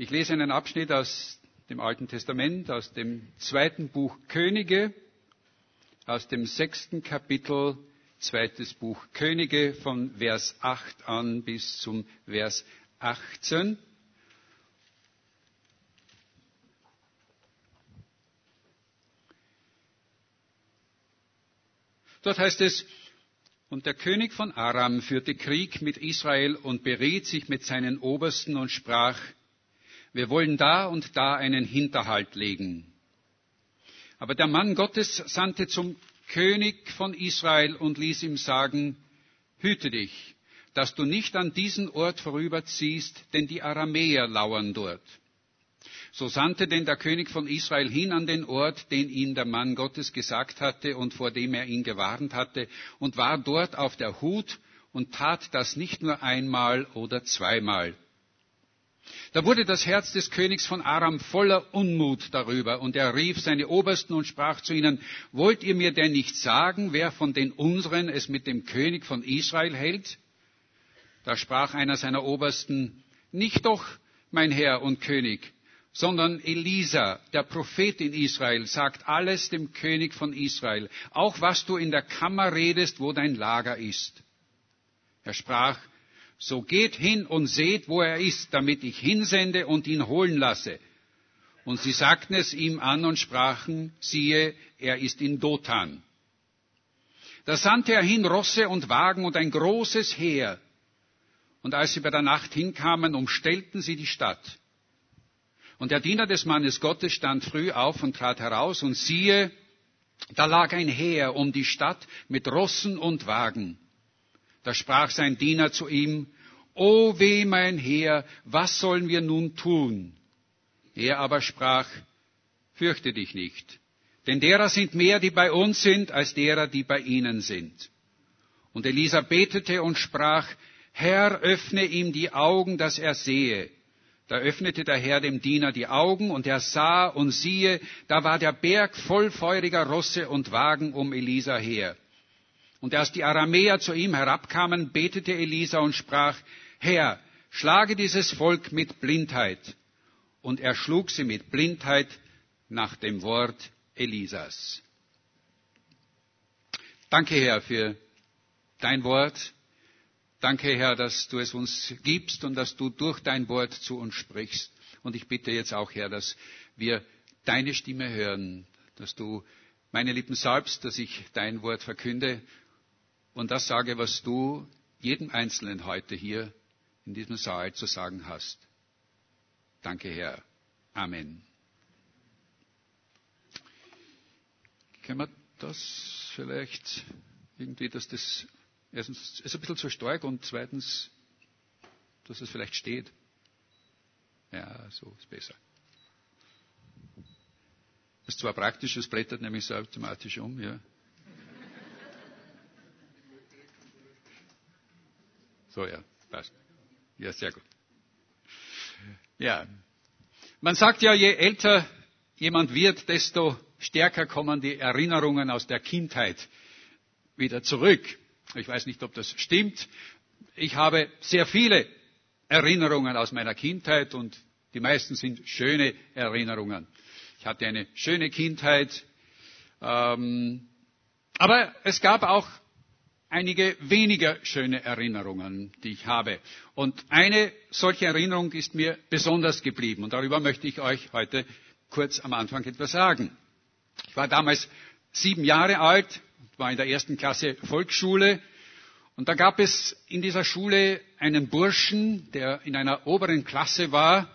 Ich lese einen Abschnitt aus dem Alten Testament, aus dem zweiten Buch Könige, aus dem sechsten Kapitel, zweites Buch Könige von Vers 8 an bis zum Vers 18. Dort heißt es, und der König von Aram führte Krieg mit Israel und beriet sich mit seinen Obersten und sprach, wir wollen da und da einen Hinterhalt legen. Aber der Mann Gottes sandte zum König von Israel und ließ ihm sagen, hüte dich, dass du nicht an diesen Ort vorüberziehst, denn die Aramäer lauern dort. So sandte denn der König von Israel hin an den Ort, den ihm der Mann Gottes gesagt hatte und vor dem er ihn gewarnt hatte, und war dort auf der Hut und tat das nicht nur einmal oder zweimal. Da wurde das Herz des Königs von Aram voller Unmut darüber, und er rief seine Obersten und sprach zu ihnen, Wollt ihr mir denn nicht sagen, wer von den unseren es mit dem König von Israel hält? Da sprach einer seiner Obersten, Nicht doch, mein Herr und König, sondern Elisa, der Prophet in Israel, sagt alles dem König von Israel, auch was du in der Kammer redest, wo dein Lager ist. Er sprach, so geht hin und seht, wo er ist, damit ich hinsende und ihn holen lasse. Und sie sagten es ihm an und sprachen, siehe, er ist in Dothan. Da sandte er hin Rosse und Wagen und ein großes Heer. Und als sie bei der Nacht hinkamen, umstellten sie die Stadt. Und der Diener des Mannes Gottes stand früh auf und trat heraus, und siehe, da lag ein Heer um die Stadt mit Rossen und Wagen. Da sprach sein Diener zu ihm, O weh, mein Herr, was sollen wir nun tun? Er aber sprach, Fürchte dich nicht, denn derer sind mehr, die bei uns sind, als derer, die bei ihnen sind. Und Elisa betete und sprach, Herr, öffne ihm die Augen, dass er sehe. Da öffnete der Herr dem Diener die Augen, und er sah, und siehe, da war der Berg voll feuriger Rosse und Wagen um Elisa her. Und als die Aramäer zu ihm herabkamen, betete Elisa und sprach, Herr, schlage dieses Volk mit Blindheit. Und er schlug sie mit Blindheit nach dem Wort Elisas. Danke, Herr, für dein Wort. Danke, Herr, dass du es uns gibst und dass du durch dein Wort zu uns sprichst. Und ich bitte jetzt auch, Herr, dass wir deine Stimme hören, dass du meine Lippen salbst, dass ich dein Wort verkünde und das sage, was du jedem Einzelnen heute hier in diesem Saal zu sagen hast. Danke, Herr. Amen. Können wir das vielleicht irgendwie, dass das erstens ist ein bisschen zu stark und zweitens, dass es vielleicht steht. Ja, so ist besser. Das ist zwar praktisch, es blättert nämlich so automatisch um, ja. So, ja, passt. Ja, sehr gut. Ja. Man sagt ja, je älter jemand wird, desto stärker kommen die Erinnerungen aus der Kindheit wieder zurück. Ich weiß nicht, ob das stimmt. Ich habe sehr viele Erinnerungen aus meiner Kindheit und die meisten sind schöne Erinnerungen. Ich hatte eine schöne Kindheit. Ähm, aber es gab auch einige weniger schöne Erinnerungen, die ich habe. Und eine solche Erinnerung ist mir besonders geblieben. Und darüber möchte ich euch heute kurz am Anfang etwas sagen. Ich war damals sieben Jahre alt, war in der ersten Klasse Volksschule. Und da gab es in dieser Schule einen Burschen, der in einer oberen Klasse war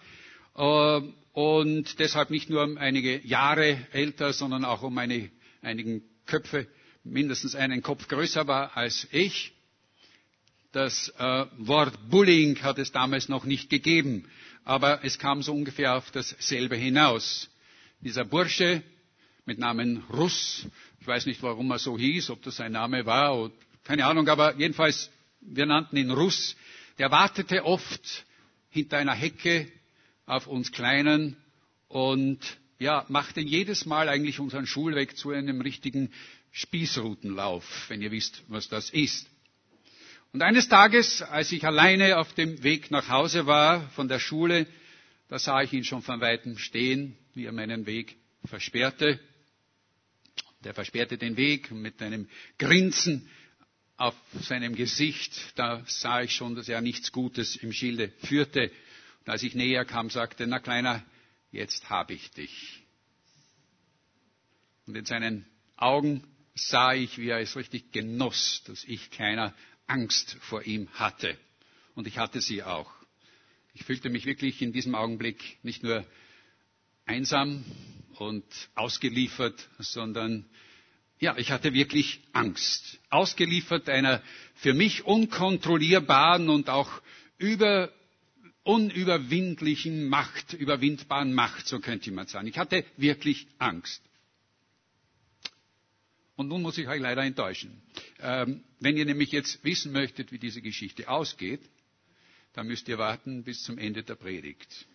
äh, und deshalb nicht nur um einige Jahre älter, sondern auch um eine, einigen Köpfe mindestens einen Kopf größer war als ich. Das äh, Wort Bullying hat es damals noch nicht gegeben, aber es kam so ungefähr auf dasselbe hinaus. Dieser Bursche mit Namen Russ, ich weiß nicht, warum er so hieß, ob das sein Name war, oder, keine Ahnung, aber jedenfalls, wir nannten ihn Russ, der wartete oft hinter einer Hecke auf uns Kleinen und ja, machte jedes Mal eigentlich unseren Schulweg zu einem richtigen Spießrutenlauf, wenn ihr wisst, was das ist. Und eines Tages, als ich alleine auf dem Weg nach Hause war von der Schule, Da sah ich ihn schon von weitem stehen, wie er meinen Weg versperrte. Der versperrte den Weg mit einem Grinsen auf seinem Gesicht. Da sah ich schon, dass er nichts Gutes im Schilde führte. Und als ich näher kam, sagte, na Kleiner, jetzt habe ich dich. Und in seinen Augen sah ich, wie er es richtig genoss, dass ich keiner Angst vor ihm hatte. Und ich hatte sie auch. Ich fühlte mich wirklich in diesem Augenblick nicht nur einsam und ausgeliefert, sondern ja, ich hatte wirklich Angst. Ausgeliefert einer für mich unkontrollierbaren und auch über, unüberwindlichen Macht, überwindbaren Macht, so könnte man sagen. Ich hatte wirklich Angst. Und nun muss ich euch leider enttäuschen. Ähm, wenn ihr nämlich jetzt wissen möchtet, wie diese Geschichte ausgeht, dann müsst ihr warten bis zum Ende der Predigt.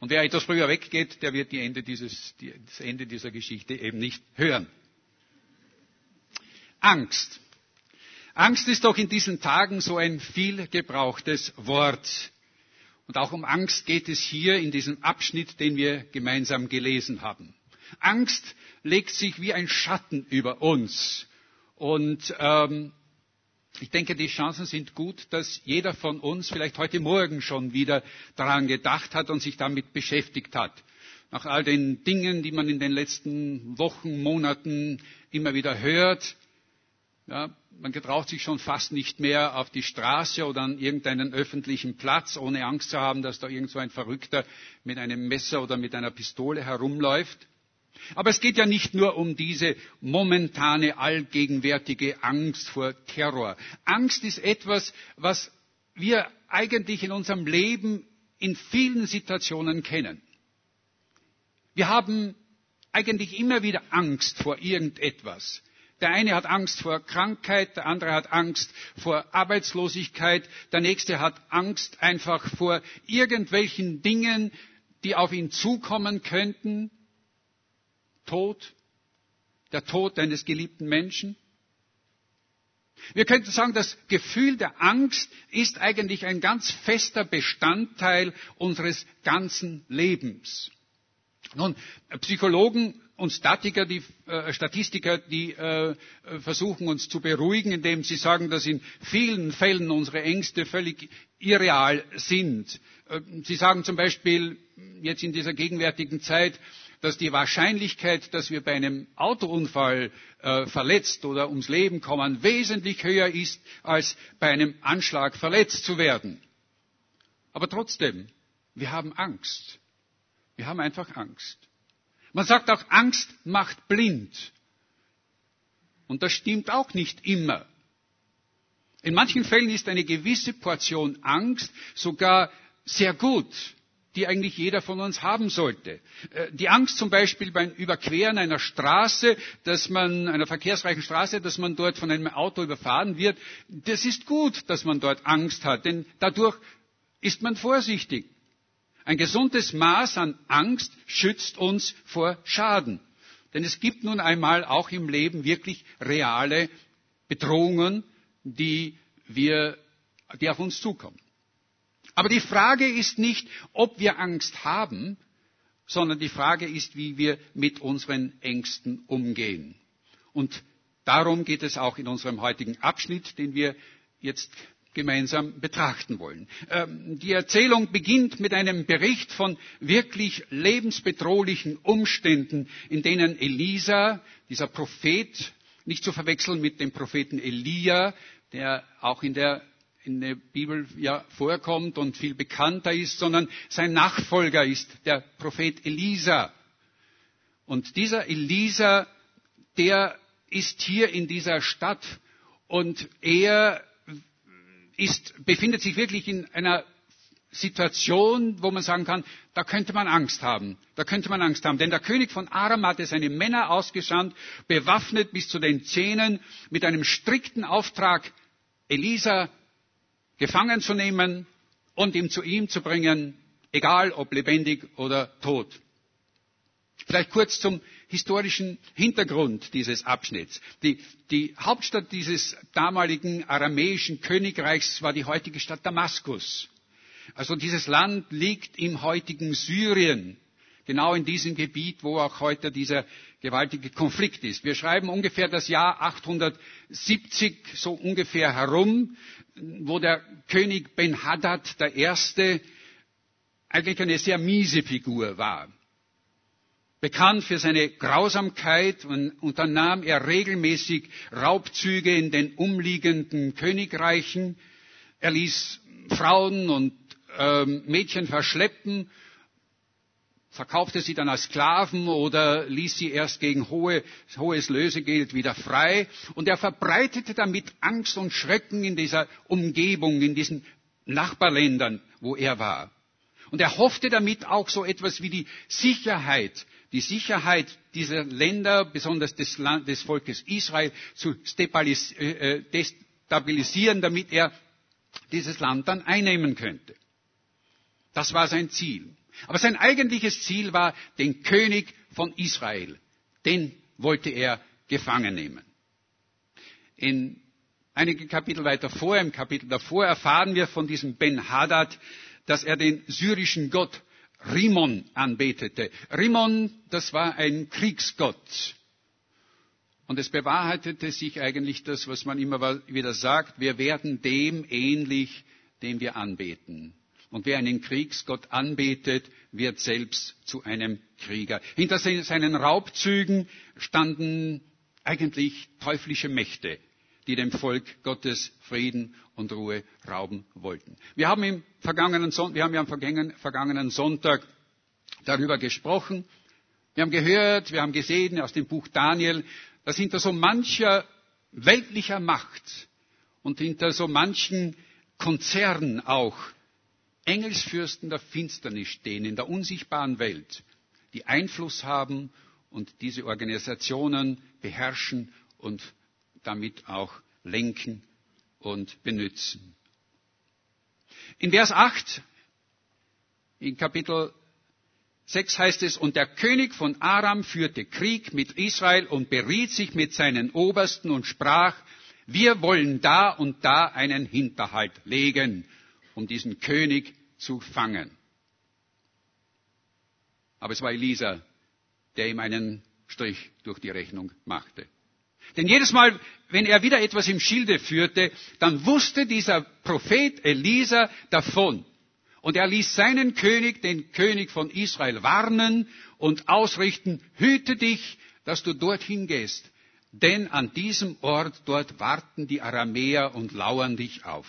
Und wer etwas früher weggeht, der wird Ende dieses, das Ende dieser Geschichte eben nicht hören. Angst. Angst ist doch in diesen Tagen so ein viel gebrauchtes Wort. Und auch um Angst geht es hier in diesem Abschnitt, den wir gemeinsam gelesen haben. Angst legt sich wie ein Schatten über uns. Und ähm, ich denke, die Chancen sind gut, dass jeder von uns vielleicht heute Morgen schon wieder daran gedacht hat und sich damit beschäftigt hat. Nach all den Dingen, die man in den letzten Wochen, Monaten immer wieder hört. Ja, man getraut sich schon fast nicht mehr auf die Straße oder an irgendeinen öffentlichen Platz, ohne Angst zu haben, dass da irgend so ein Verrückter mit einem Messer oder mit einer Pistole herumläuft. Aber es geht ja nicht nur um diese momentane, allgegenwärtige Angst vor Terror. Angst ist etwas, was wir eigentlich in unserem Leben in vielen Situationen kennen. Wir haben eigentlich immer wieder Angst vor irgendetwas. Der eine hat Angst vor Krankheit, der andere hat Angst vor Arbeitslosigkeit, der nächste hat Angst einfach vor irgendwelchen Dingen, die auf ihn zukommen könnten. Tod, der Tod eines geliebten Menschen. Wir könnten sagen, das Gefühl der Angst ist eigentlich ein ganz fester Bestandteil unseres ganzen Lebens. Nun, Psychologen und Statiker, die, äh, Statistiker, die äh, versuchen uns zu beruhigen, indem sie sagen, dass in vielen Fällen unsere Ängste völlig irreal sind. Äh, sie sagen zum Beispiel jetzt in dieser gegenwärtigen Zeit, dass die Wahrscheinlichkeit, dass wir bei einem Autounfall äh, verletzt oder ums Leben kommen, wesentlich höher ist, als bei einem Anschlag verletzt zu werden. Aber trotzdem, wir haben Angst. Wir haben einfach Angst. Man sagt auch, Angst macht blind. Und das stimmt auch nicht immer. In manchen Fällen ist eine gewisse Portion Angst sogar sehr gut die eigentlich jeder von uns haben sollte. Äh, die Angst zum Beispiel beim Überqueren einer Straße, dass man, einer verkehrsreichen Straße, dass man dort von einem Auto überfahren wird, das ist gut, dass man dort Angst hat, denn dadurch ist man vorsichtig. Ein gesundes Maß an Angst schützt uns vor Schaden. Denn es gibt nun einmal auch im Leben wirklich reale Bedrohungen, die wir, die auf uns zukommen. Aber die Frage ist nicht, ob wir Angst haben, sondern die Frage ist, wie wir mit unseren Ängsten umgehen. Und darum geht es auch in unserem heutigen Abschnitt, den wir jetzt gemeinsam betrachten wollen. Ähm, die Erzählung beginnt mit einem Bericht von wirklich lebensbedrohlichen Umständen, in denen Elisa, dieser Prophet, nicht zu verwechseln mit dem Propheten Elia, der auch in der in der Bibel ja vorkommt und viel bekannter ist, sondern sein Nachfolger ist der Prophet Elisa. Und dieser Elisa, der ist hier in dieser Stadt und er ist, befindet sich wirklich in einer Situation, wo man sagen kann, da könnte man Angst haben. Da könnte man Angst haben. Denn der König von Aram hatte seine Männer ausgesandt, bewaffnet bis zu den Zähnen, mit einem strikten Auftrag, Elisa gefangen zu nehmen und ihn zu ihm zu bringen, egal ob lebendig oder tot. Vielleicht kurz zum historischen Hintergrund dieses Abschnitts. Die, die, Hauptstadt dieses damaligen aramäischen Königreichs war die heutige Stadt Damaskus. Also dieses Land liegt im heutigen Syrien, genau in diesem Gebiet, wo auch heute dieser gewaltige Konflikt ist. Wir schreiben ungefähr das Jahr 870 so ungefähr herum, wo der König Ben-Hadad der Erste eigentlich eine sehr miese Figur war. Bekannt für seine Grausamkeit unternahm er regelmäßig Raubzüge in den umliegenden Königreichen. Er ließ Frauen und ähm, Mädchen verschleppen, verkaufte sie dann als Sklaven oder ließ sie erst gegen hohe, hohes Lösegeld wieder frei. Und er verbreitete damit Angst und Schrecken in dieser Umgebung, in diesen Nachbarländern, wo er war. Und er hoffte damit auch so etwas wie die Sicherheit die Sicherheit dieser Länder, besonders des, Land, des Volkes Israel, zu äh, äh, destabilisieren, damit er dieses Land dann einnehmen könnte. Das war sein Ziel. Aber sein eigentliches Ziel war, den König von Israel, den wollte er gefangen nehmen. In einige Kapitel weiter vor, im Kapitel davor, erfahren wir von diesem Ben Hadad, dass er den syrischen Gott Rimon anbetete. Rimon, das war ein Kriegsgott. Und es bewahrheitete sich eigentlich das, was man immer wieder sagt, wir werden dem ähnlich, den wir anbeten. Und wer einen Kriegsgott anbetet, wird selbst zu einem Krieger. Hinter seinen Raubzügen standen eigentlich teuflische Mächte, die dem Volk Gottes Frieden und Ruhe rauben wollten. Wir haben, im vergangenen, wir haben ja am vergangenen Sonntag darüber gesprochen. Wir haben gehört, wir haben gesehen aus dem Buch Daniel, dass hinter so mancher weltlicher Macht und hinter so manchen Konzernen auch Engelsfürsten der Finsternis stehen in der unsichtbaren Welt, die Einfluss haben und diese Organisationen beherrschen und damit auch lenken und benützen. In Vers 8, in Kapitel 6 heißt es, und der König von Aram führte Krieg mit Israel und beriet sich mit seinen Obersten und sprach, wir wollen da und da einen Hinterhalt legen, um diesen König zu fangen. Aber es war Elisa, der ihm einen Strich durch die Rechnung machte. Denn jedes Mal, wenn er wieder etwas im Schilde führte, dann wusste dieser Prophet Elisa davon. Und er ließ seinen König, den König von Israel, warnen und ausrichten, hüte dich, dass du dorthin gehst. Denn an diesem Ort dort warten die Aramäer und lauern dich auf.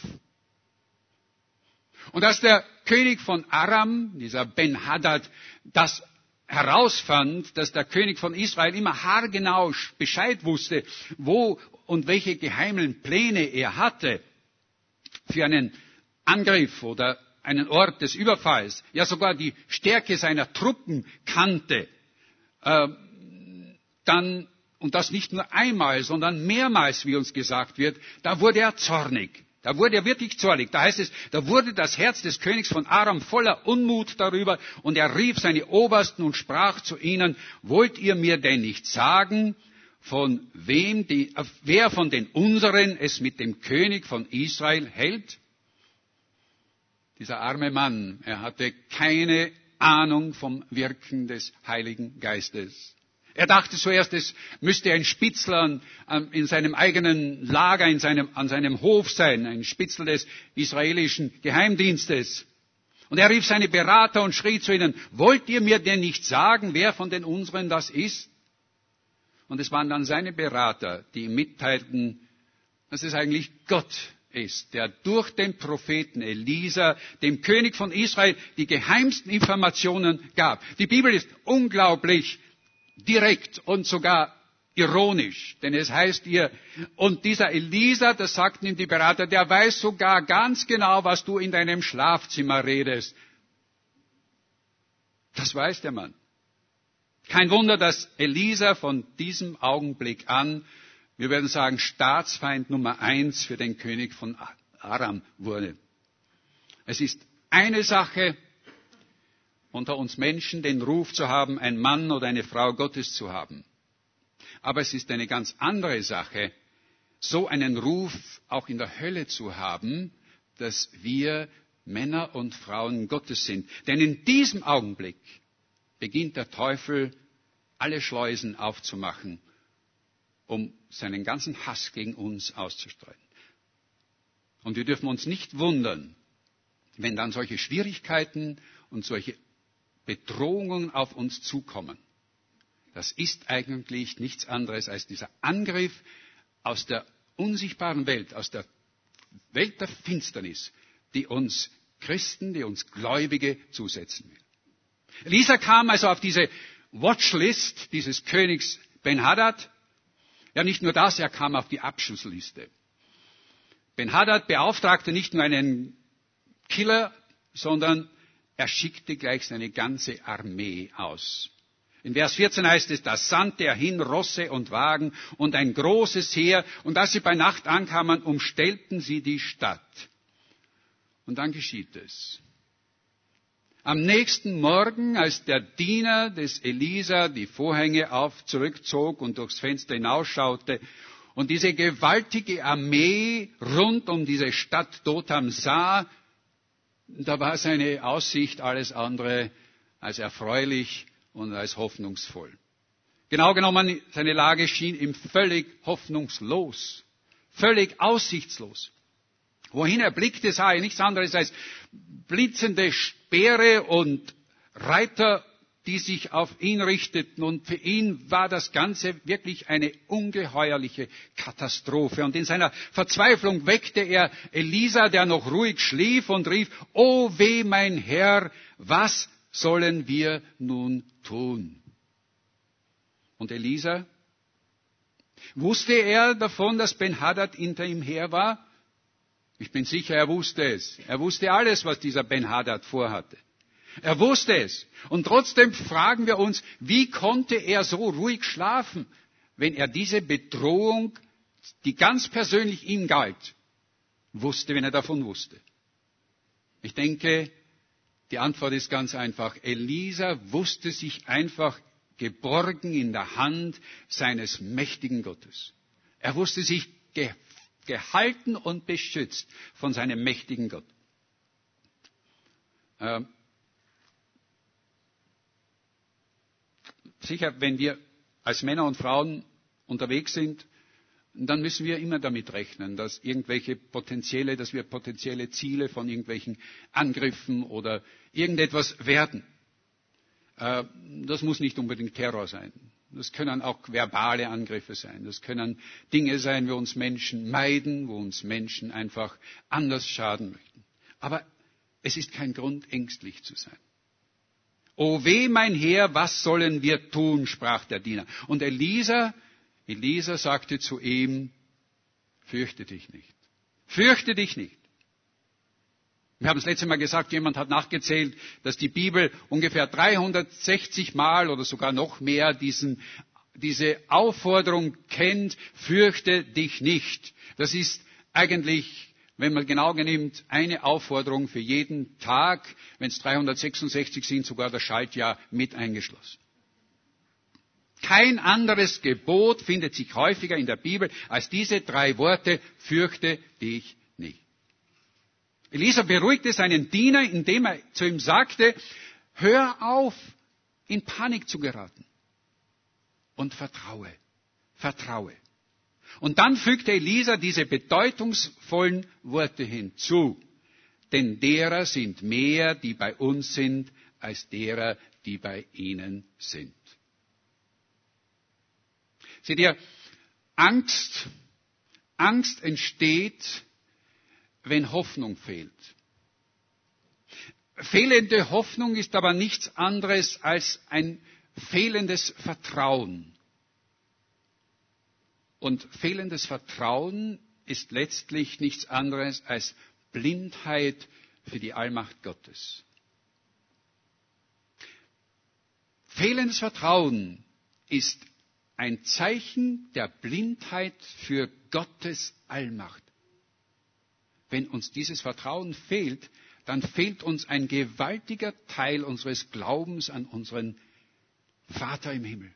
Und als der König von Aram, dieser Ben-Hadad, das herausfand, dass der König von Israel immer haargenau Bescheid wusste, wo und welche geheimen Pläne er hatte für einen Angriff oder einen Ort des Überfalls, ja sogar die Stärke seiner Truppen kannte, äh, dann, und das nicht nur einmal, sondern mehrmals, wie uns gesagt wird, da wurde er zornig. Da wurde er wirklich zornig. Da heißt es, da wurde das Herz des Königs von Aram voller Unmut darüber und er rief seine Obersten und sprach zu ihnen, wollt ihr mir denn nicht sagen, von wem die, wer von den unseren es mit dem König von Israel hält? Dieser arme Mann, er hatte keine Ahnung vom Wirken des Heiligen Geistes. Er dachte zuerst, es müsste ein Spitzel in seinem eigenen Lager, in seinem, an seinem Hof sein, ein Spitzel des israelischen Geheimdienstes. Und er rief seine Berater und schrie zu ihnen, wollt ihr mir denn nicht sagen, wer von den unseren das ist? Und es waren dann seine Berater, die ihm mitteilten, dass es eigentlich Gott ist, der durch den Propheten Elisa, dem König von Israel, die geheimsten Informationen gab. Die Bibel ist unglaublich direkt und sogar ironisch, denn es heißt ihr, und dieser Elisa, das sagten ihm die Berater, der weiß sogar ganz genau, was du in deinem Schlafzimmer redest. Das weiß der Mann. Kein Wunder, dass Elisa von diesem Augenblick an, wir werden sagen, Staatsfeind Nummer eins für den König von Aram wurde. Es ist eine Sache, unter uns Menschen den Ruf zu haben, ein Mann oder eine Frau Gottes zu haben. Aber es ist eine ganz andere Sache, so einen Ruf auch in der Hölle zu haben, dass wir Männer und Frauen Gottes sind. Denn in diesem Augenblick beginnt der Teufel alle Schleusen aufzumachen, um seinen ganzen Hass gegen uns auszustreuen. Und wir dürfen uns nicht wundern, wenn dann solche Schwierigkeiten und solche Bedrohungen auf uns zukommen. Das ist eigentlich nichts anderes als dieser Angriff aus der unsichtbaren Welt, aus der Welt der Finsternis, die uns Christen, die uns Gläubige zusetzen will. Elisa kam also auf diese Watchlist dieses Königs Ben-Hadad. Ja, nicht nur das, er kam auf die Abschussliste. Ben-Hadad beauftragte nicht nur einen Killer, sondern er schickte gleich seine ganze Armee aus. In Vers 14 heißt es, da sandte er hin Rosse und Wagen und ein großes Heer, und als sie bei Nacht ankamen, umstellten sie die Stadt. Und dann geschieht es. Am nächsten Morgen, als der Diener des Elisa die Vorhänge auf zurückzog und durchs Fenster hinausschaute und diese gewaltige Armee rund um diese Stadt Dotham sah, da war seine Aussicht alles andere als erfreulich und als hoffnungsvoll. Genau genommen, seine Lage schien ihm völlig hoffnungslos, völlig aussichtslos. Wohin er blickte, sah er nichts anderes als blitzende Speere und Reiter, die sich auf ihn richteten. Und für ihn war das Ganze wirklich eine ungeheuerliche Katastrophe. Und in seiner Verzweiflung weckte er Elisa, der noch ruhig schlief, und rief, O weh, mein Herr, was sollen wir nun tun? Und Elisa, wusste er davon, dass Ben-Hadad hinter ihm her war? Ich bin sicher, er wusste es. Er wusste alles, was dieser Ben-Hadad vorhatte. Er wusste es. Und trotzdem fragen wir uns, wie konnte er so ruhig schlafen, wenn er diese Bedrohung, die ganz persönlich ihm galt, wusste, wenn er davon wusste? Ich denke, die Antwort ist ganz einfach. Elisa wusste sich einfach geborgen in der Hand seines mächtigen Gottes. Er wusste sich ge gehalten und beschützt von seinem mächtigen Gott. Ähm, sicher, wenn wir als Männer und Frauen unterwegs sind, dann müssen wir immer damit rechnen, dass irgendwelche potenzielle, dass wir potenzielle Ziele von irgendwelchen Angriffen oder irgendetwas werden. Äh, das muss nicht unbedingt Terror sein. Das können auch verbale Angriffe sein. Das können Dinge sein, wo uns Menschen meiden, wo uns Menschen einfach anders schaden möchten. Aber es ist kein Grund, ängstlich zu sein. O weh, mein Herr, was sollen wir tun? sprach der Diener. Und Elisa Elisa sagte zu ihm, fürchte dich nicht. Fürchte dich nicht. Wir haben das letzte Mal gesagt, jemand hat nachgezählt, dass die Bibel ungefähr 360 Mal oder sogar noch mehr diesen, diese Aufforderung kennt, fürchte dich nicht. Das ist eigentlich, wenn man genau nimmt, eine Aufforderung für jeden Tag, wenn es 366 sind, sogar das Schaltjahr mit eingeschlossen. Kein anderes Gebot findet sich häufiger in der Bibel als diese drei Worte, fürchte dich nicht. Elisa beruhigte seinen Diener, indem er zu ihm sagte, hör auf, in Panik zu geraten und vertraue, vertraue. Und dann fügte Elisa diese bedeutungsvollen Worte hinzu, denn derer sind mehr, die bei uns sind, als derer, die bei ihnen sind. Seht ihr, Angst, Angst entsteht, wenn Hoffnung fehlt. Fehlende Hoffnung ist aber nichts anderes als ein fehlendes Vertrauen. Und fehlendes Vertrauen ist letztlich nichts anderes als Blindheit für die Allmacht Gottes. Fehlendes Vertrauen ist ein Zeichen der Blindheit für Gottes Allmacht. Wenn uns dieses Vertrauen fehlt, dann fehlt uns ein gewaltiger Teil unseres Glaubens an unseren Vater im Himmel.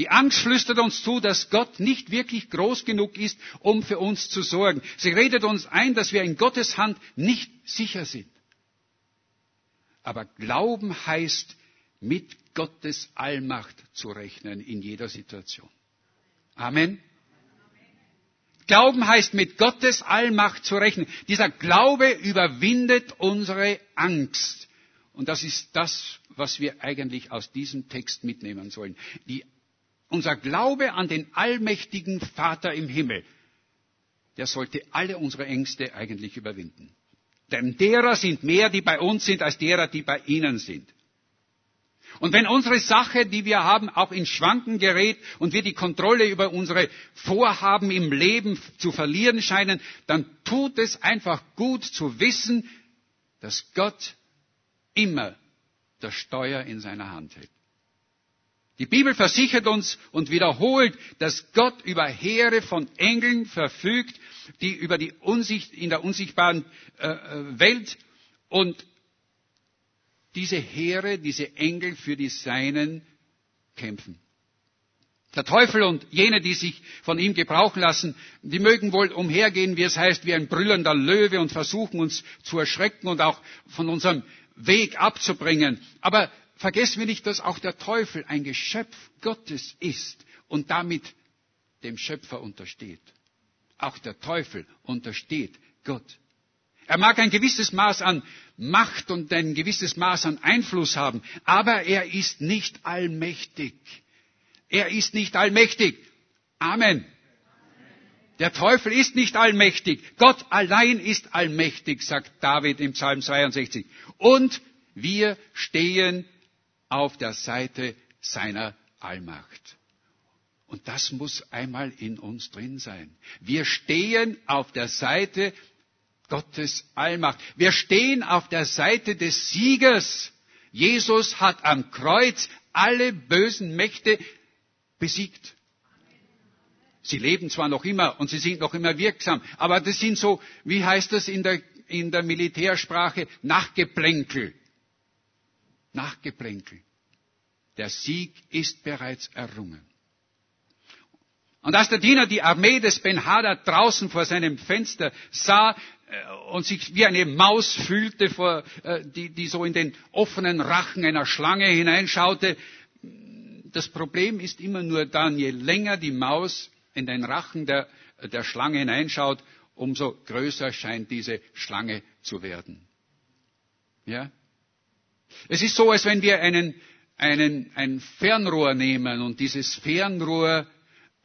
Die Angst flüstert uns zu, dass Gott nicht wirklich groß genug ist, um für uns zu sorgen. Sie redet uns ein, dass wir in Gottes Hand nicht sicher sind. Aber Glauben heißt, mit Gottes Allmacht zu rechnen in jeder Situation. Amen. Glauben heißt, mit Gottes Allmacht zu rechnen. Dieser Glaube überwindet unsere Angst. Und das ist das, was wir eigentlich aus diesem Text mitnehmen sollen. Die unser Glaube an den allmächtigen Vater im Himmel, der sollte alle unsere Ängste eigentlich überwinden. Denn derer sind mehr, die bei uns sind, als derer, die bei ihnen sind. Und wenn unsere Sache, die wir haben, auch in Schwanken gerät und wir die Kontrolle über unsere Vorhaben im Leben zu verlieren scheinen, dann tut es einfach gut zu wissen, dass Gott immer das Steuer in seiner Hand hält. Die Bibel versichert uns und wiederholt, dass Gott über Heere von Engeln verfügt, die über die Unsicht, in der unsichtbaren äh, äh, Welt und diese Heere, diese Engel für die Seinen kämpfen. Der Teufel und jene, die sich von ihm gebrauchen lassen, die mögen wohl umhergehen, wie es heißt, wie ein brüllender Löwe und versuchen uns zu erschrecken und auch von unserem Weg abzubringen. Aber vergessen wir nicht, dass auch der Teufel ein Geschöpf Gottes ist und damit dem Schöpfer untersteht. Auch der Teufel untersteht Gott. Er mag ein gewisses Maß an Macht und ein gewisses Maß an Einfluss haben, aber er ist nicht allmächtig. Er ist nicht allmächtig. Amen. Der Teufel ist nicht allmächtig. Gott allein ist allmächtig, sagt David im Psalm 62. Und wir stehen auf der Seite seiner Allmacht. Und das muss einmal in uns drin sein. Wir stehen auf der Seite Gottes Allmacht. Wir stehen auf der Seite des Siegers. Jesus hat am Kreuz alle bösen Mächte besiegt. Sie leben zwar noch immer und sie sind noch immer wirksam, aber das sind so, wie heißt das in der, in der Militärsprache, Nachgeplänkel. Nachgeplänkel. Der Sieg ist bereits errungen. Und als der Diener die Armee des Ben-Hadad draußen vor seinem Fenster sah äh, und sich wie eine Maus fühlte, vor, äh, die, die so in den offenen Rachen einer Schlange hineinschaute, das Problem ist immer nur dann, je länger die Maus in den Rachen der, der Schlange hineinschaut, umso größer scheint diese Schlange zu werden. Ja? Es ist so, als wenn wir einen, einen, ein Fernrohr nehmen und dieses Fernrohr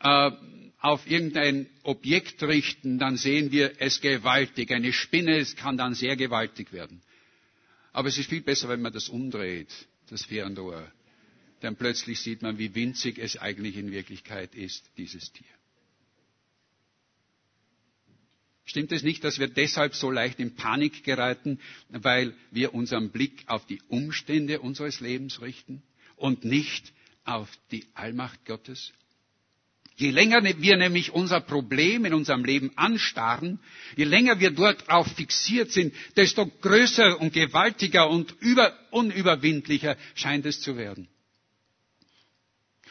äh, auf irgendein Objekt richten, dann sehen wir es gewaltig. Eine Spinne, es kann dann sehr gewaltig werden. Aber es ist viel besser, wenn man das umdreht, das Fernrohr. Dann plötzlich sieht man, wie winzig es eigentlich in Wirklichkeit ist, dieses Tier. Stimmt es nicht, dass wir deshalb so leicht in Panik geraten, weil wir unseren Blick auf die Umstände unseres Lebens richten und nicht auf die Allmacht Gottes? Je länger wir nämlich unser Problem in unserem Leben anstarren, je länger wir dort drauf fixiert sind, desto größer und gewaltiger und über, unüberwindlicher scheint es zu werden.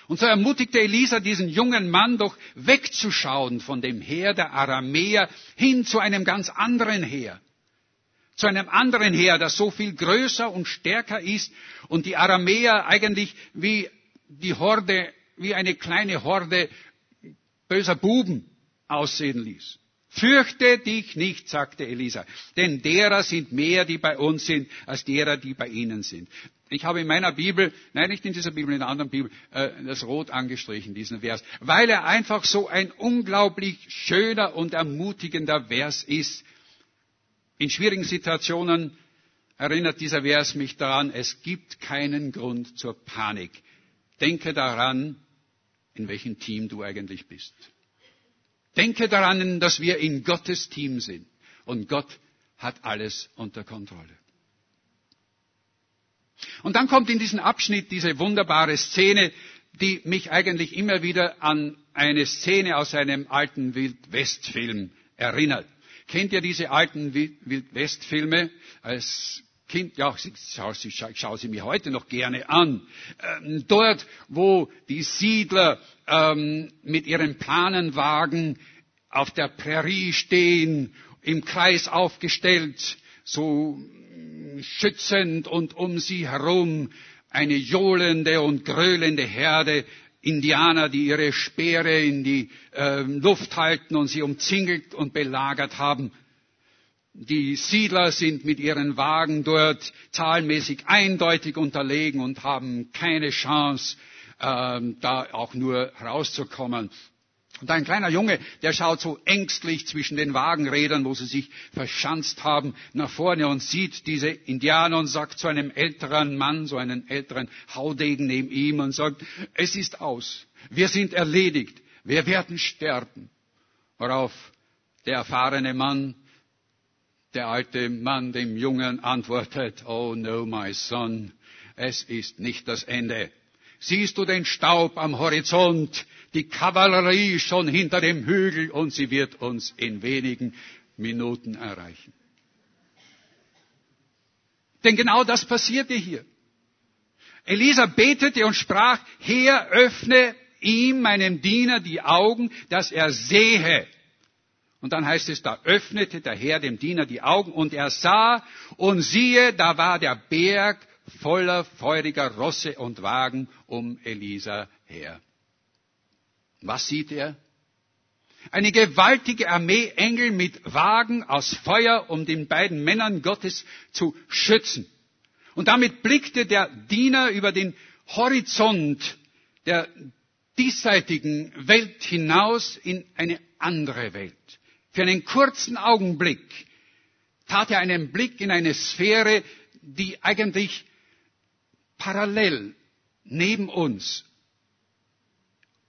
Und so ermutigte Elisa diesen jungen Mann doch wegzuschauen von dem Heer der Aramäer hin zu einem ganz anderen Heer. Zu einem anderen Heer, das so viel größer und stärker ist und die Aramäer eigentlich wie die Horde, wie eine kleine Horde böser Buben aussehen ließ. Fürchte dich nicht, sagte Elisa, denn derer sind mehr, die bei uns sind, als derer, die bei ihnen sind. Ich habe in meiner Bibel, nein, nicht in dieser Bibel, in einer anderen Bibel, äh, das Rot angestrichen, diesen Vers, weil er einfach so ein unglaublich schöner und ermutigender Vers ist. In schwierigen Situationen erinnert dieser Vers mich daran, es gibt keinen Grund zur Panik. Denke daran, in welchem Team du eigentlich bist. Denke daran, dass wir in Gottes Team sind und Gott hat alles unter Kontrolle. Und dann kommt in diesem Abschnitt diese wunderbare Szene, die mich eigentlich immer wieder an eine Szene aus einem alten Wild-West-Film erinnert. Kennt ihr diese alten Wild-West-Filme? Als Kind, ja, ich schaue sie, schau sie mir heute noch gerne an, ähm, dort, wo die Siedler ähm, mit ihren Planenwagen auf der Prärie stehen, im Kreis aufgestellt, so schützend und um sie herum eine johlende und gröhlende Herde Indianer, die ihre Speere in die äh, Luft halten und sie umzingelt und belagert haben. Die Siedler sind mit ihren Wagen dort zahlenmäßig eindeutig unterlegen und haben keine Chance, äh, da auch nur rauszukommen. Und ein kleiner Junge, der schaut so ängstlich zwischen den Wagenrädern, wo sie sich verschanzt haben, nach vorne und sieht diese Indianer und sagt zu einem älteren Mann, so einen älteren Haudegen neben ihm und sagt, es ist aus. Wir sind erledigt. Wir werden sterben. Worauf der erfahrene Mann, der alte Mann dem Jungen antwortet, Oh no, my son, es ist nicht das Ende. Siehst du den Staub am Horizont? Die Kavallerie schon hinter dem Hügel und sie wird uns in wenigen Minuten erreichen. Denn genau das passierte hier. Elisa betete und sprach, Herr, öffne ihm, meinem Diener, die Augen, dass er sehe. Und dann heißt es, da öffnete der Herr dem Diener die Augen und er sah und siehe, da war der Berg voller feuriger Rosse und Wagen um Elisa her. Was sieht er? Eine gewaltige Armee Engel mit Wagen aus Feuer, um den beiden Männern Gottes zu schützen. Und damit blickte der Diener über den Horizont der diesseitigen Welt hinaus in eine andere Welt. Für einen kurzen Augenblick tat er einen Blick in eine Sphäre, die eigentlich parallel neben uns,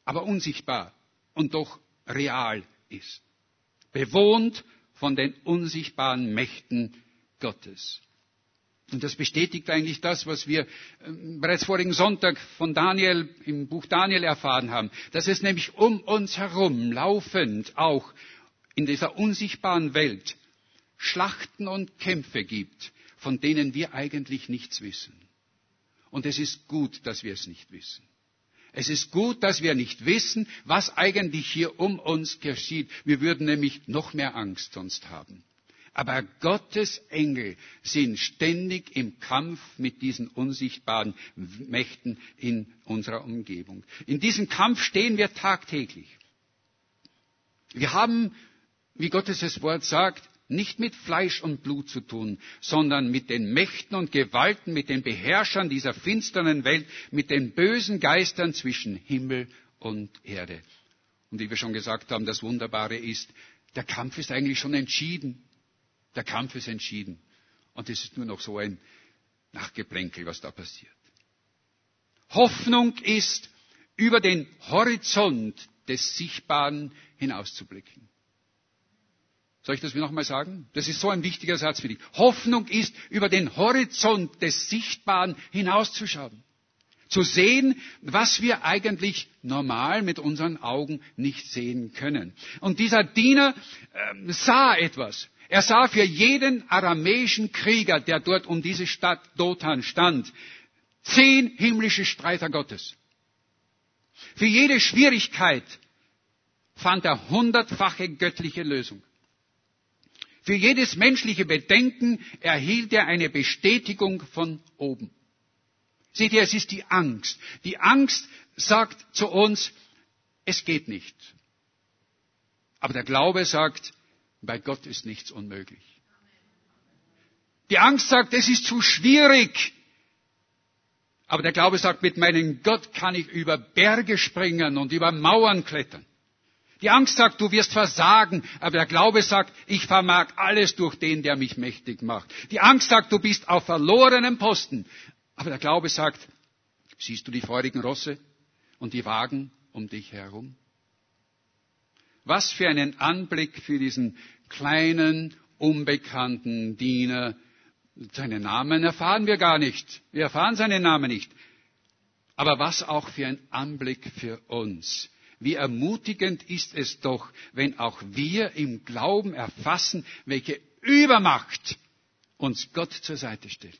aber unsichtbar und doch real ist. Bewohnt von den unsichtbaren Mächten Gottes. Und das bestätigt eigentlich das, was wir ähm, bereits vorigen Sonntag von Daniel im Buch Daniel erfahren haben, dass es nämlich um uns herum laufend auch in dieser unsichtbaren Welt Schlachten und Kämpfe gibt, von denen wir eigentlich nichts wissen. Und es ist gut, dass wir es nicht wissen. Es ist gut, dass wir nicht wissen, was eigentlich hier um uns geschieht. Wir würden nämlich noch mehr Angst sonst haben. Aber Gottes Engel sind ständig im Kampf mit diesen unsichtbaren Mächten in unserer Umgebung. In diesem Kampf stehen wir tagtäglich. Wir haben, wie Gottes Wort sagt, nicht mit Fleisch und Blut zu tun, sondern mit den Mächten und Gewalten, mit den Beherrschern dieser finsteren Welt, mit den bösen Geistern zwischen Himmel und Erde. Und wie wir schon gesagt haben, das Wunderbare ist, der Kampf ist eigentlich schon entschieden. Der Kampf ist entschieden. Und es ist nur noch so ein Nachgeplänkel, was da passiert. Hoffnung ist, über den Horizont des Sichtbaren hinauszublicken. Soll ich das nochmal sagen? Das ist so ein wichtiger Satz für dich. Hoffnung ist, über den Horizont des Sichtbaren hinauszuschauen. Zu sehen, was wir eigentlich normal mit unseren Augen nicht sehen können. Und dieser Diener äh, sah etwas. Er sah für jeden aramäischen Krieger, der dort um diese Stadt Dothan stand, zehn himmlische Streiter Gottes. Für jede Schwierigkeit fand er hundertfache göttliche Lösung. Für jedes menschliche Bedenken erhielt er eine Bestätigung von oben. Seht ihr, es ist die Angst. Die Angst sagt zu uns, es geht nicht. Aber der Glaube sagt, bei Gott ist nichts unmöglich. Die Angst sagt, es ist zu schwierig. Aber der Glaube sagt, mit meinem Gott kann ich über Berge springen und über Mauern klettern. Die Angst sagt, du wirst versagen, aber der Glaube sagt, ich vermag alles durch den, der mich mächtig macht. Die Angst sagt, du bist auf verlorenem Posten, aber der Glaube sagt, siehst du die feurigen Rosse und die Wagen um dich herum? Was für einen Anblick für diesen kleinen, unbekannten Diener. Seinen Namen erfahren wir gar nicht. Wir erfahren seinen Namen nicht. Aber was auch für ein Anblick für uns wie ermutigend ist es doch, wenn auch wir im Glauben erfassen, welche Übermacht uns Gott zur Seite stellt.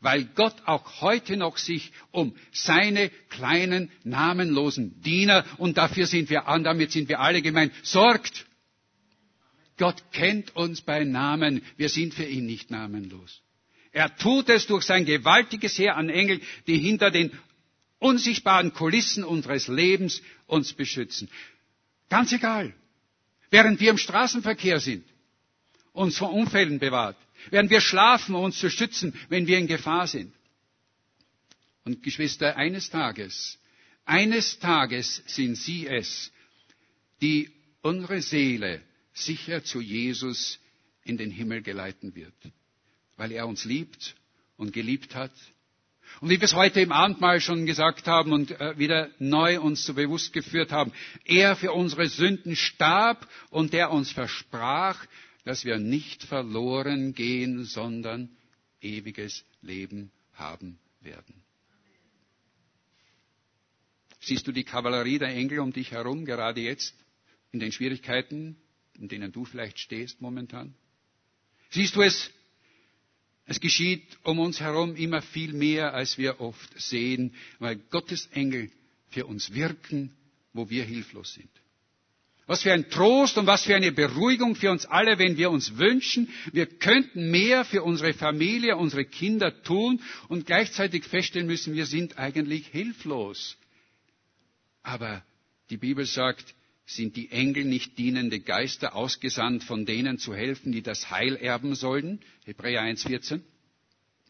Weil Gott auch heute noch sich um seine kleinen, namenlosen Diener, und dafür sind wir an, damit sind wir alle gemeint, sorgt. Gott kennt uns bei Namen. Wir sind für ihn nicht namenlos. Er tut es durch sein gewaltiges Heer an Engeln, die hinter den unsichtbaren Kulissen unseres Lebens uns beschützen. Ganz egal. Während wir im Straßenverkehr sind, uns vor Unfällen bewahrt. Während wir schlafen, um uns zu schützen, wenn wir in Gefahr sind. Und Geschwister, eines Tages, eines Tages sind Sie es, die unsere Seele sicher zu Jesus in den Himmel geleiten wird, weil er uns liebt und geliebt hat. Und wie wir es heute im Abendmahl schon gesagt haben und äh, wieder neu uns so bewusst geführt haben, er für unsere Sünden starb und der uns versprach, dass wir nicht verloren gehen, sondern ewiges Leben haben werden. Siehst du die Kavallerie der Engel um dich herum, gerade jetzt, in den Schwierigkeiten, in denen du vielleicht stehst momentan? Siehst du es? Es geschieht um uns herum immer viel mehr, als wir oft sehen, weil Gottes Engel für uns wirken, wo wir hilflos sind. Was für ein Trost und was für eine Beruhigung für uns alle, wenn wir uns wünschen, wir könnten mehr für unsere Familie, unsere Kinder tun und gleichzeitig feststellen müssen, wir sind eigentlich hilflos. Aber die Bibel sagt, sind die Engel nicht dienende Geister ausgesandt, von denen zu helfen, die das Heil erben sollen? Hebräer 1,14.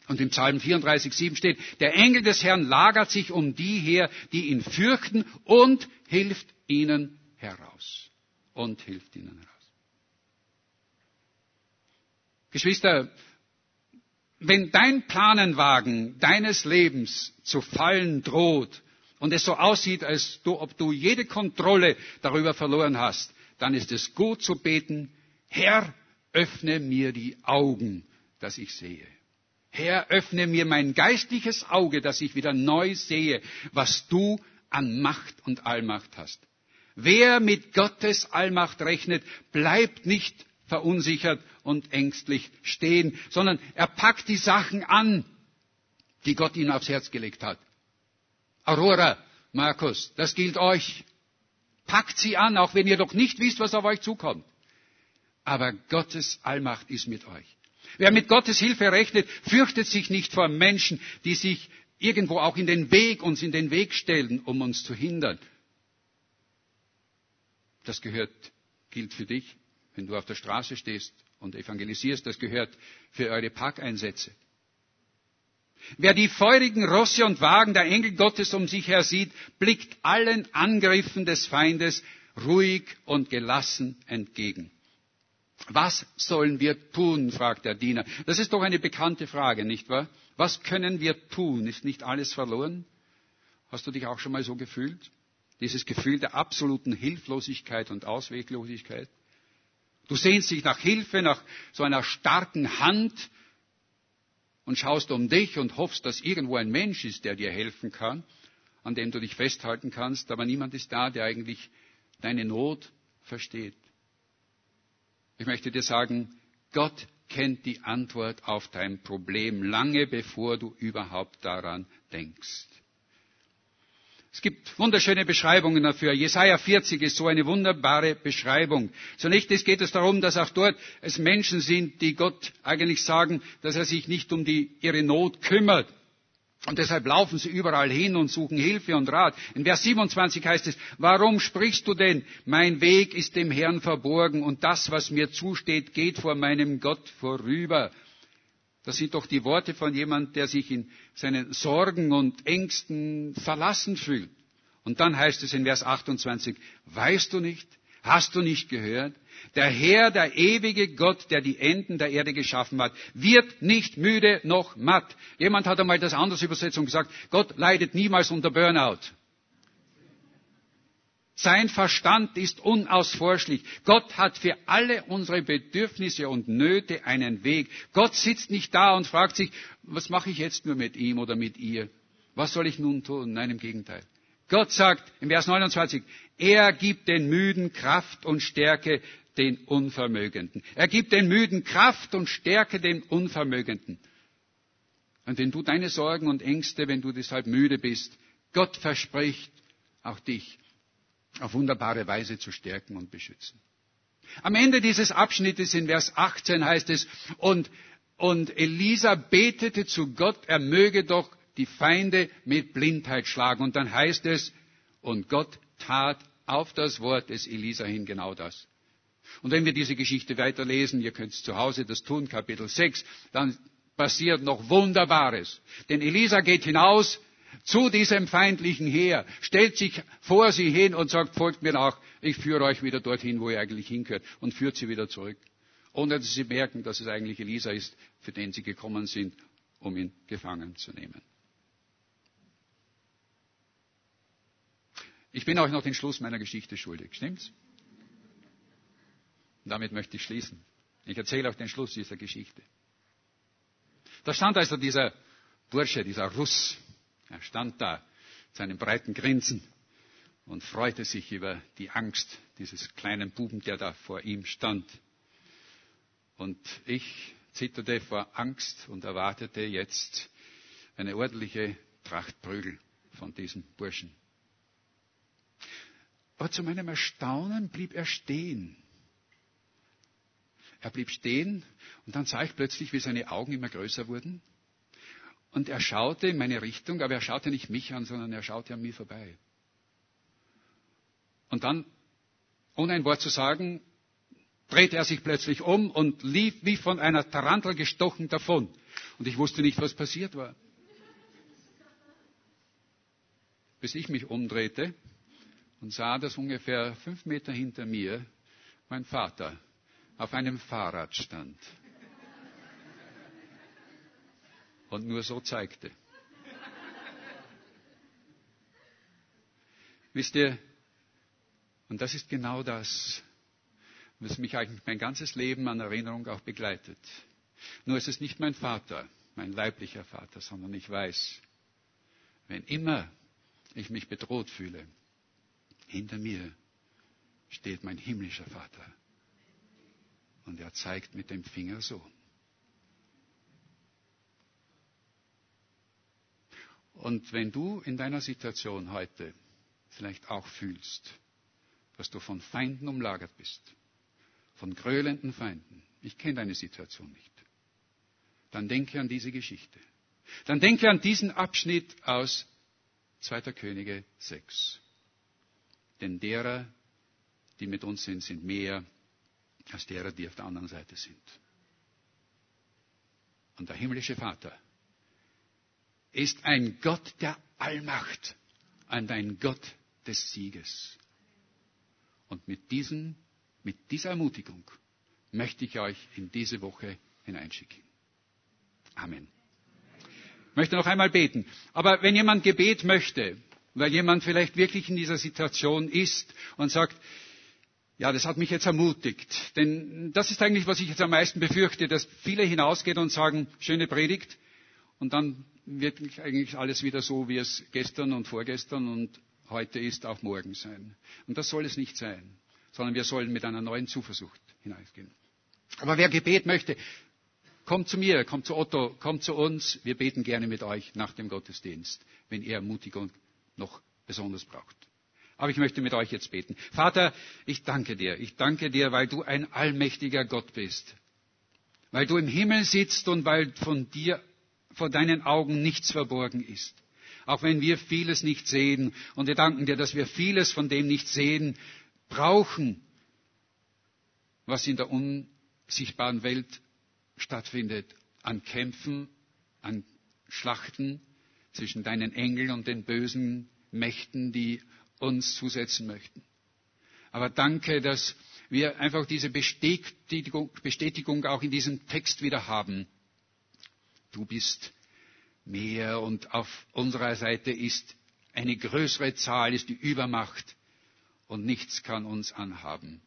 Und im Psalm 34,7 steht, der Engel des Herrn lagert sich um die her, die ihn fürchten und hilft ihnen heraus und hilft ihnen heraus. Geschwister, wenn dein Planenwagen deines Lebens zu fallen droht und es so aussieht, als du, ob du jede Kontrolle darüber verloren hast, dann ist es gut zu beten, Herr, öffne mir die Augen, dass ich sehe. Herr, öffne mir mein geistliches Auge, dass ich wieder neu sehe, was du an Macht und Allmacht hast. Wer mit Gottes Allmacht rechnet, bleibt nicht verunsichert und ängstlich stehen, sondern er packt die Sachen an, die Gott ihm aufs Herz gelegt hat. Aurora, Markus, das gilt euch. Packt sie an, auch wenn ihr doch nicht wisst, was auf euch zukommt. Aber Gottes Allmacht ist mit euch. Wer mit Gottes Hilfe rechnet, fürchtet sich nicht vor Menschen, die sich irgendwo auch in den Weg, uns in den Weg stellen, um uns zu hindern. Das gehört, gilt für dich, wenn du auf der Straße stehst und evangelisierst. Das gehört für eure Parkeinsätze. Wer die feurigen Rosse und Wagen der Engel Gottes um sich her sieht, blickt allen Angriffen des Feindes ruhig und gelassen entgegen. Was sollen wir tun? fragt der Diener. Das ist doch eine bekannte Frage, nicht wahr? Was können wir tun? Ist nicht alles verloren? Hast du dich auch schon mal so gefühlt? Dieses Gefühl der absoluten Hilflosigkeit und Ausweglosigkeit. Du sehnst dich nach Hilfe, nach so einer starken Hand und schaust um dich und hoffst, dass irgendwo ein Mensch ist, der dir helfen kann, an dem du dich festhalten kannst, aber niemand ist da, der eigentlich deine Not versteht. Ich möchte dir sagen, Gott kennt die Antwort auf dein Problem lange bevor du überhaupt daran denkst. Es gibt wunderschöne Beschreibungen dafür. Jesaja 40 ist so eine wunderbare Beschreibung. Zunächst geht es darum, dass auch dort es Menschen sind, die Gott eigentlich sagen, dass er sich nicht um die, ihre Not kümmert. Und deshalb laufen sie überall hin und suchen Hilfe und Rat. In Vers 27 heißt es, warum sprichst du denn? Mein Weg ist dem Herrn verborgen und das, was mir zusteht, geht vor meinem Gott vorüber. Das sind doch die Worte von jemand, der sich in seinen Sorgen und Ängsten verlassen fühlt. Und dann heißt es in Vers 28, weißt du nicht, hast du nicht gehört? Der Herr, der ewige Gott, der die Enden der Erde geschaffen hat, wird nicht müde noch matt. Jemand hat einmal das anders Übersetzung gesagt, Gott leidet niemals unter Burnout. Sein Verstand ist unausforschlich. Gott hat für alle unsere Bedürfnisse und Nöte einen Weg. Gott sitzt nicht da und fragt sich, was mache ich jetzt nur mit ihm oder mit ihr? Was soll ich nun tun? Nein, im Gegenteil. Gott sagt im Vers 29, er gibt den Müden Kraft und Stärke, den Unvermögenden. Er gibt den Müden Kraft und Stärke den Unvermögenden. Und wenn du deine Sorgen und Ängste, wenn du deshalb müde bist, Gott verspricht auch dich auf wunderbare Weise zu stärken und beschützen. Am Ende dieses Abschnittes in Vers 18 heißt es, und, und Elisa betete zu Gott, er möge doch die Feinde mit Blindheit schlagen. Und dann heißt es, und Gott tat auf das Wort des Elisa hin genau das. Und wenn wir diese Geschichte weiterlesen, ihr könnt es zu Hause das tun, Kapitel 6, dann passiert noch Wunderbares. Denn Elisa geht hinaus zu diesem feindlichen Heer, stellt sich vor sie hin und sagt, folgt mir nach, ich führe euch wieder dorthin, wo ihr eigentlich hingehört, und führt sie wieder zurück. Ohne dass sie merken, dass es eigentlich Elisa ist, für den sie gekommen sind, um ihn gefangen zu nehmen. Ich bin euch noch den Schluss meiner Geschichte schuldig, stimmt's? Und damit möchte ich schließen. Ich erzähle euch den Schluss dieser Geschichte. Da stand also dieser Bursche, dieser Russ. Er stand da mit seinem breiten Grinsen und freute sich über die Angst dieses kleinen Buben, der da vor ihm stand. Und ich zitterte vor Angst und erwartete jetzt eine ordentliche Tracht Prügel von diesem Burschen. Aber zu meinem Erstaunen blieb er stehen. Er blieb stehen und dann sah ich plötzlich, wie seine Augen immer größer wurden. Und er schaute in meine Richtung, aber er schaute nicht mich an, sondern er schaute an mir vorbei. Und dann, ohne ein Wort zu sagen, drehte er sich plötzlich um und lief wie von einer Tarantel gestochen davon. Und ich wusste nicht, was passiert war. Bis ich mich umdrehte und sah, dass ungefähr fünf Meter hinter mir mein Vater auf einem Fahrrad stand und nur so zeigte. Wisst ihr, und das ist genau das, was mich eigentlich mein ganzes Leben an Erinnerung auch begleitet. Nur ist es nicht mein Vater, mein leiblicher Vater, sondern ich weiß, wenn immer ich mich bedroht fühle, hinter mir steht mein himmlischer Vater. Und er zeigt mit dem Finger so. Und wenn du in deiner Situation heute vielleicht auch fühlst, dass du von Feinden umlagert bist, von gröhlenden Feinden, ich kenne deine Situation nicht, dann denke an diese Geschichte. Dann denke an diesen Abschnitt aus 2. Könige 6. Denn derer, die mit uns sind, sind mehr als derer, die auf der anderen Seite sind. Und der himmlische Vater ist ein Gott der Allmacht und ein Gott des Sieges. Und mit, diesen, mit dieser Ermutigung möchte ich euch in diese Woche hineinschicken. Amen. Ich möchte noch einmal beten. Aber wenn jemand Gebet möchte, weil jemand vielleicht wirklich in dieser Situation ist und sagt, ja, das hat mich jetzt ermutigt. Denn das ist eigentlich, was ich jetzt am meisten befürchte, dass viele hinausgehen und sagen, schöne Predigt. Und dann wird eigentlich alles wieder so, wie es gestern und vorgestern und heute ist, auch morgen sein. Und das soll es nicht sein, sondern wir sollen mit einer neuen Zuversicht hinausgehen. Aber wer Gebet möchte, kommt zu mir, kommt zu Otto, kommt zu uns. Wir beten gerne mit euch nach dem Gottesdienst, wenn ihr Ermutigung noch besonders braucht. Aber ich möchte mit euch jetzt beten. Vater, ich danke dir. Ich danke dir, weil du ein allmächtiger Gott bist. Weil du im Himmel sitzt und weil von dir, vor deinen Augen nichts verborgen ist. Auch wenn wir vieles nicht sehen. Und wir danken dir, dass wir vieles von dem nicht sehen, brauchen, was in der unsichtbaren Welt stattfindet. An Kämpfen, an Schlachten zwischen deinen Engeln und den bösen Mächten, die uns zusetzen möchten. Aber danke, dass wir einfach diese Bestätigung, Bestätigung auch in diesem Text wieder haben. Du bist mehr und auf unserer Seite ist eine größere Zahl, ist die Übermacht und nichts kann uns anhaben.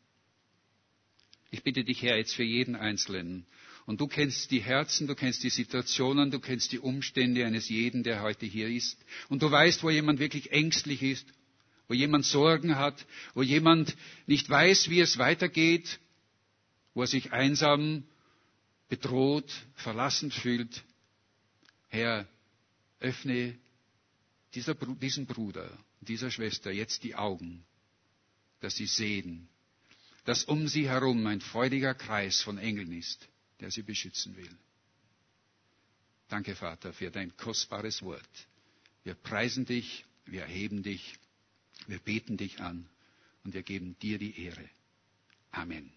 Ich bitte dich, Herr, jetzt für jeden Einzelnen. Und du kennst die Herzen, du kennst die Situationen, du kennst die Umstände eines jeden, der heute hier ist. Und du weißt, wo jemand wirklich ängstlich ist wo jemand Sorgen hat, wo jemand nicht weiß, wie es weitergeht, wo er sich einsam, bedroht, verlassen fühlt. Herr, öffne dieser, diesem Bruder, dieser Schwester jetzt die Augen, dass sie sehen, dass um sie herum ein freudiger Kreis von Engeln ist, der sie beschützen will. Danke, Vater, für dein kostbares Wort. Wir preisen dich, wir erheben dich, wir beten dich an und wir geben dir die Ehre. Amen.